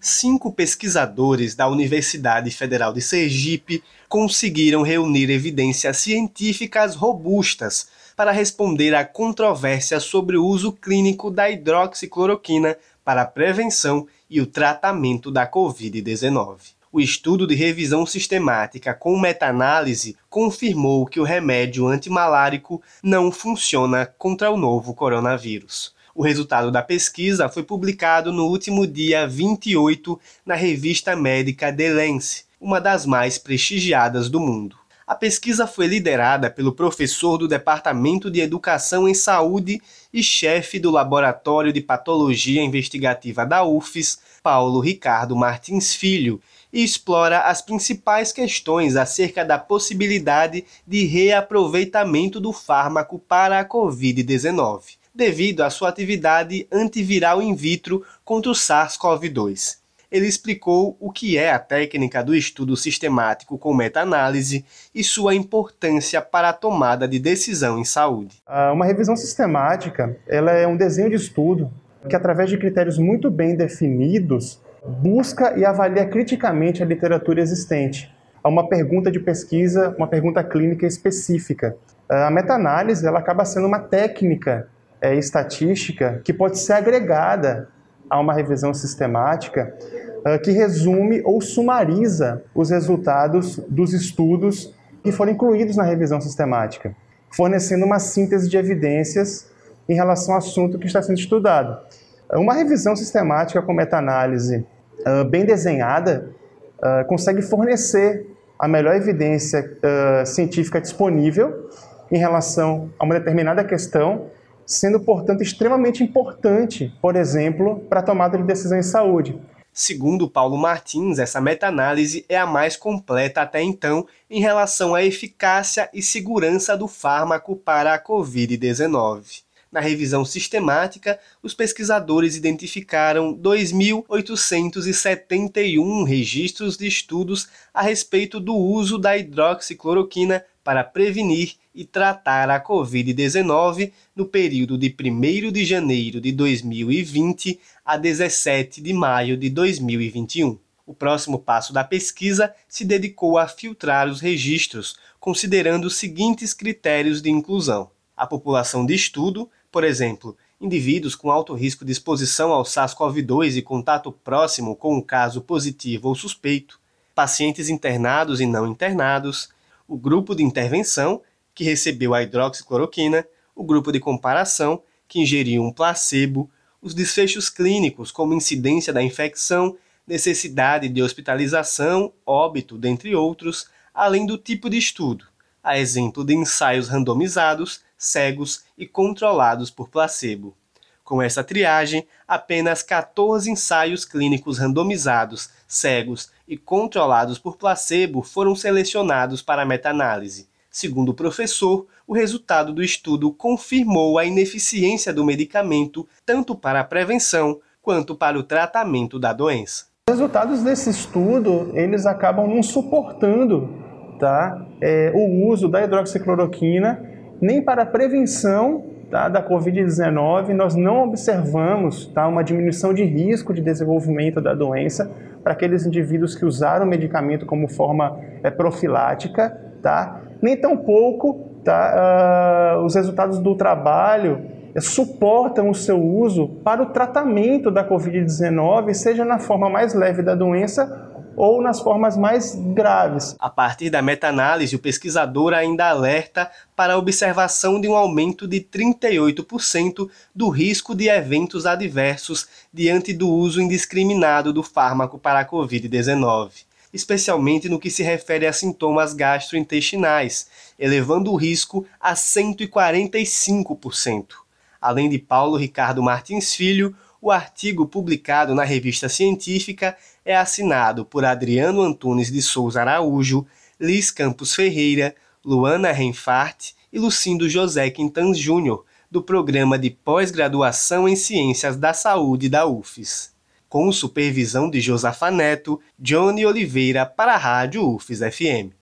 cinco pesquisadores da Universidade Federal de Sergipe conseguiram reunir evidências científicas robustas para responder à controvérsia sobre o uso clínico da hidroxicloroquina para a prevenção e o tratamento da Covid-19. O estudo de revisão sistemática com meta-análise confirmou que o remédio antimalárico não funciona contra o novo coronavírus. O resultado da pesquisa foi publicado no último dia 28 na revista médica The Lancet, uma das mais prestigiadas do mundo. A pesquisa foi liderada pelo professor do Departamento de Educação em Saúde e chefe do Laboratório de Patologia Investigativa da UFES, Paulo Ricardo Martins Filho, e explora as principais questões acerca da possibilidade de reaproveitamento do fármaco para a Covid-19 devido à sua atividade antiviral in vitro contra o SARS-CoV-2. Ele explicou o que é a técnica do estudo sistemático com meta-análise e sua importância para a tomada de decisão em saúde. Ah, uma revisão sistemática ela é um desenho de estudo que, através de critérios muito bem definidos, busca e avalia criticamente a literatura existente. Há uma pergunta de pesquisa, uma pergunta clínica específica. Ah, a meta-análise ela acaba sendo uma técnica é, estatística que pode ser agregada a uma revisão sistemática uh, que resume ou sumariza os resultados dos estudos que foram incluídos na revisão sistemática, fornecendo uma síntese de evidências em relação ao assunto que está sendo estudado. Uma revisão sistemática com meta-análise uh, bem desenhada uh, consegue fornecer a melhor evidência científica disponível em relação a uma determinada questão sendo, portanto, extremamente importante, por exemplo, para a tomada de decisão em saúde. Segundo Paulo Martins, essa meta-análise é a mais completa até então em relação à eficácia e segurança do fármaco para a Covid-19. Na revisão sistemática, os pesquisadores identificaram 2.871 registros de estudos a respeito do uso da hidroxicloroquina para prevenir e tratar a Covid-19 no período de 1 de janeiro de 2020 a 17 de maio de 2021. O próximo passo da pesquisa se dedicou a filtrar os registros, considerando os seguintes critérios de inclusão: a população de estudo, por exemplo, indivíduos com alto risco de exposição ao SARS-CoV-2 e contato próximo com um caso positivo ou suspeito, pacientes internados e não internados, o grupo de intervenção, que recebeu a hidroxicloroquina, o grupo de comparação, que ingeriu um placebo, os desfechos clínicos, como incidência da infecção, necessidade de hospitalização, óbito, dentre outros, além do tipo de estudo, a exemplo de ensaios randomizados, cegos e controlados por placebo. Com essa triagem, apenas 14 ensaios clínicos randomizados, cegos e controlados por placebo foram selecionados para a meta-análise. Segundo o professor, o resultado do estudo confirmou a ineficiência do medicamento tanto para a prevenção quanto para o tratamento da doença. Os resultados desse estudo eles acabam não suportando tá, é, o uso da hidroxicloroquina nem para a prevenção tá, da Covid-19, nós não observamos tá, uma diminuição de risco de desenvolvimento da doença para aqueles indivíduos que usaram o medicamento como forma é, profilática, tá? nem tampouco tá, uh, os resultados do trabalho é, suportam o seu uso para o tratamento da Covid-19, seja na forma mais leve da doença ou nas formas mais graves. A partir da meta-análise, o pesquisador ainda alerta para a observação de um aumento de 38% do risco de eventos adversos diante do uso indiscriminado do fármaco para a Covid-19, especialmente no que se refere a sintomas gastrointestinais, elevando o risco a 145%. Além de Paulo Ricardo Martins Filho, o artigo publicado na revista científica é assinado por Adriano Antunes de Souza Araújo, Liz Campos Ferreira, Luana Reinfart e Lucindo José Quintans Júnior, do Programa de Pós-Graduação em Ciências da Saúde da UFES. Com supervisão de Josafa Neto, Johnny Oliveira para a Rádio UFES FM.